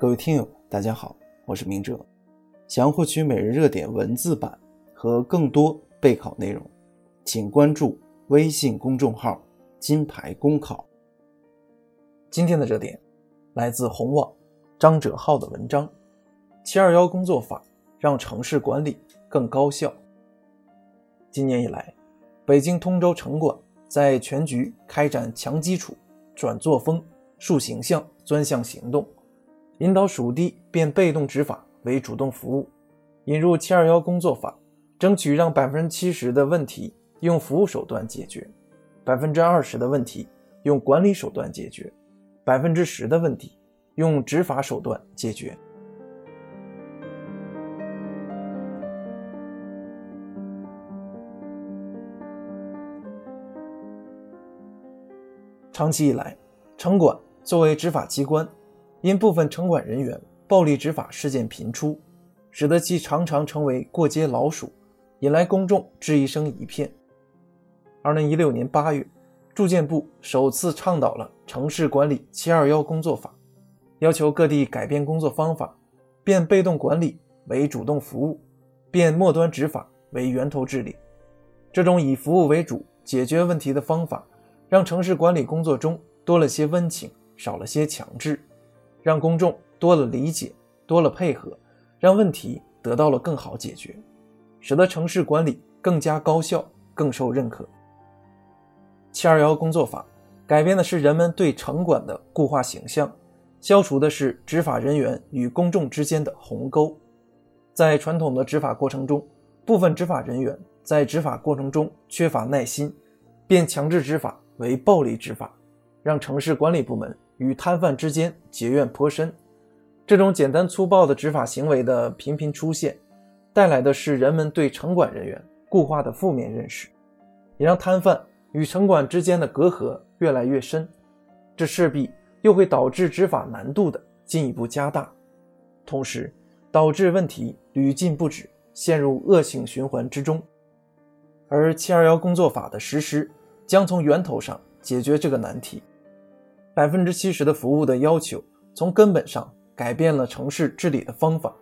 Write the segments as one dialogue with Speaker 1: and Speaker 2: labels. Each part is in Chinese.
Speaker 1: 各位听友，大家好，我是明哲。想要获取每日热点文字版和更多备考内容，请关注微信公众号“金牌公考”。今天的热点来自红网张哲浩的文章：“七二幺工作法让城市管理更高效。”今年以来，北京通州城管在全局开展强基础、转作风、树形象专项行动。引导属地变被动执法为主动服务，引入“七二幺”工作法，争取让百分之七十的问题用服务手段解决，百分之二十的问题用管理手段解决，百分之十的问题用执法手段解决。长期以来，城管作为执法机关。因部分城管人员暴力执法事件频出，使得其常常成为过街老鼠，引来公众质疑声一片。二零一六年八月，住建部首次倡导了城市管理“七二幺”工作法，要求各地改变工作方法，变被动管理为主动服务，变末端执法为源头治理。这种以服务为主解决问题的方法，让城市管理工作中多了些温情，少了些强制。让公众多了理解，多了配合，让问题得到了更好解决，使得城市管理更加高效、更受认可。七二幺工作法改变的是人们对城管的固化形象，消除的是执法人员与公众之间的鸿沟。在传统的执法过程中，部分执法人员在执法过程中缺乏耐心，便强制执法为暴力执法，让城市管理部门。与摊贩之间结怨颇深，这种简单粗暴的执法行为的频频出现，带来的是人们对城管人员固化的负面认识，也让摊贩与城管之间的隔阂越来越深。这势必又会导致执法难度的进一步加大，同时导致问题屡禁不止，陷入恶性循环之中。而七二幺工作法的实施将从源头上解决这个难题。百分之七十的服务的要求，从根本上改变了城市治理的方法，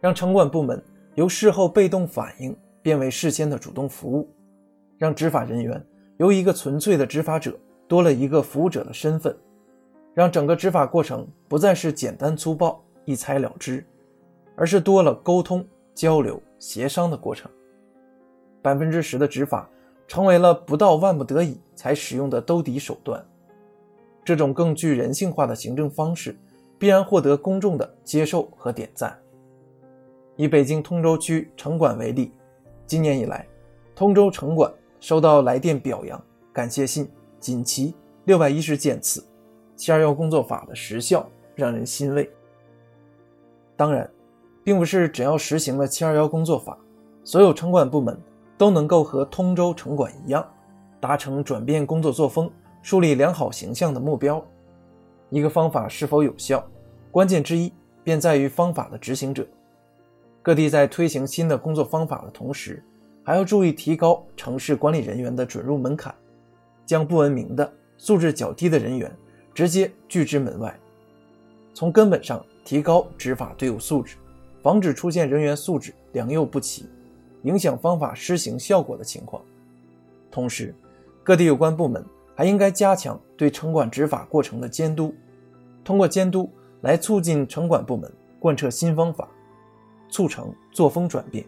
Speaker 1: 让城管部门由事后被动反应变为事先的主动服务，让执法人员由一个纯粹的执法者多了一个服务者的身份，让整个执法过程不再是简单粗暴一裁了之，而是多了沟通、交流、协商的过程。百分之十的执法成为了不到万不得已才使用的兜底手段。这种更具人性化的行政方式，必然获得公众的接受和点赞。以北京通州区城管为例，今年以来，通州城管收到来电表扬、感谢信锦旗六百一十件次，七二幺工作法的实效让人欣慰。当然，并不是只要实行了七二幺工作法，所有城管部门都能够和通州城管一样，达成转变工作作风。树立良好形象的目标，一个方法是否有效，关键之一便在于方法的执行者。各地在推行新的工作方法的同时，还要注意提高城市管理人员的准入门槛，将不文明的、素质较低的人员直接拒之门外，从根本上提高执法队伍素质，防止出现人员素质良莠不齐，影响方法施行效果的情况。同时，各地有关部门。还应该加强对城管执法过程的监督，通过监督来促进城管部门贯彻新方法，促成作风转变。